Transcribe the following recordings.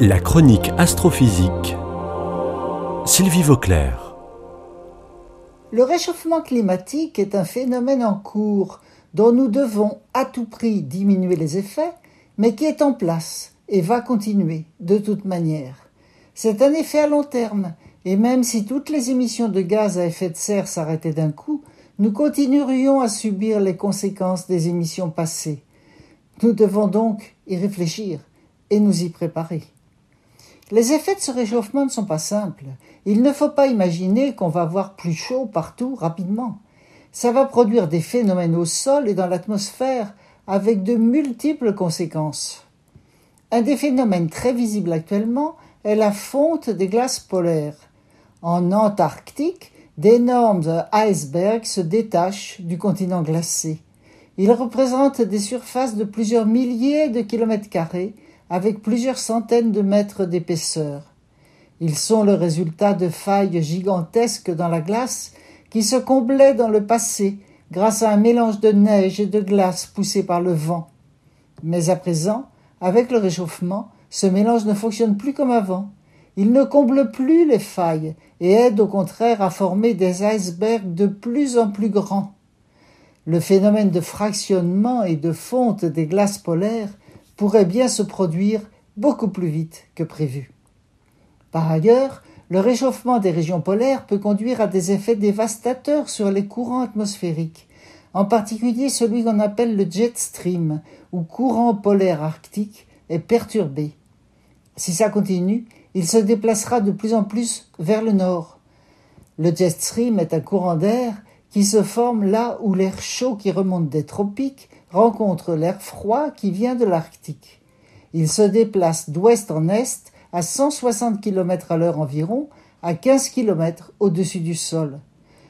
La chronique astrophysique. Sylvie Vauclair. Le réchauffement climatique est un phénomène en cours dont nous devons à tout prix diminuer les effets, mais qui est en place et va continuer de toute manière. C'est un effet à long terme, et même si toutes les émissions de gaz à effet de serre s'arrêtaient d'un coup, nous continuerions à subir les conséquences des émissions passées. Nous devons donc y réfléchir et nous y préparer. Les effets de ce réchauffement ne sont pas simples. Il ne faut pas imaginer qu'on va avoir plus chaud partout rapidement. Ça va produire des phénomènes au sol et dans l'atmosphère avec de multiples conséquences. Un des phénomènes très visibles actuellement est la fonte des glaces polaires. En Antarctique, d'énormes icebergs se détachent du continent glacé. Ils représentent des surfaces de plusieurs milliers de kilomètres carrés avec plusieurs centaines de mètres d'épaisseur. Ils sont le résultat de failles gigantesques dans la glace qui se comblaient dans le passé grâce à un mélange de neige et de glace poussé par le vent. Mais à présent, avec le réchauffement, ce mélange ne fonctionne plus comme avant. Il ne comble plus les failles et aide au contraire à former des icebergs de plus en plus grands. Le phénomène de fractionnement et de fonte des glaces polaires pourrait bien se produire beaucoup plus vite que prévu. Par ailleurs, le réchauffement des régions polaires peut conduire à des effets dévastateurs sur les courants atmosphériques, en particulier celui qu'on appelle le jet stream, ou courant polaire arctique, est perturbé. Si ça continue, il se déplacera de plus en plus vers le nord. Le jet stream est un courant d'air qui se forme là où l'air chaud qui remonte des tropiques rencontre l'air froid qui vient de l'Arctique. Il se déplace d'ouest en est à 160 km à l'heure environ, à 15 km au-dessus du sol.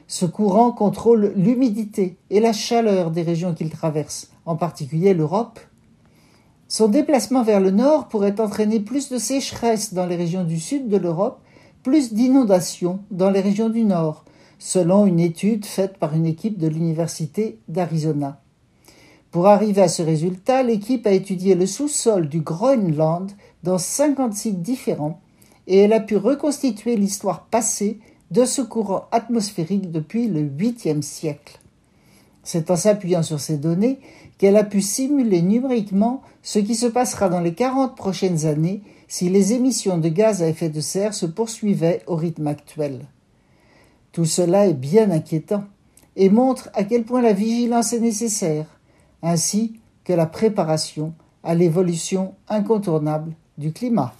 Ce courant contrôle l'humidité et la chaleur des régions qu'il traverse, en particulier l'Europe. Son déplacement vers le nord pourrait entraîner plus de sécheresse dans les régions du sud de l'Europe, plus d'inondations dans les régions du nord, selon une étude faite par une équipe de l'Université d'Arizona. Pour arriver à ce résultat, l'équipe a étudié le sous-sol du Groenland dans 50 sites différents et elle a pu reconstituer l'histoire passée de ce courant atmosphérique depuis le 8e siècle. C'est en s'appuyant sur ces données qu'elle a pu simuler numériquement ce qui se passera dans les 40 prochaines années si les émissions de gaz à effet de serre se poursuivaient au rythme actuel. Tout cela est bien inquiétant et montre à quel point la vigilance est nécessaire, ainsi que la préparation à l'évolution incontournable du climat.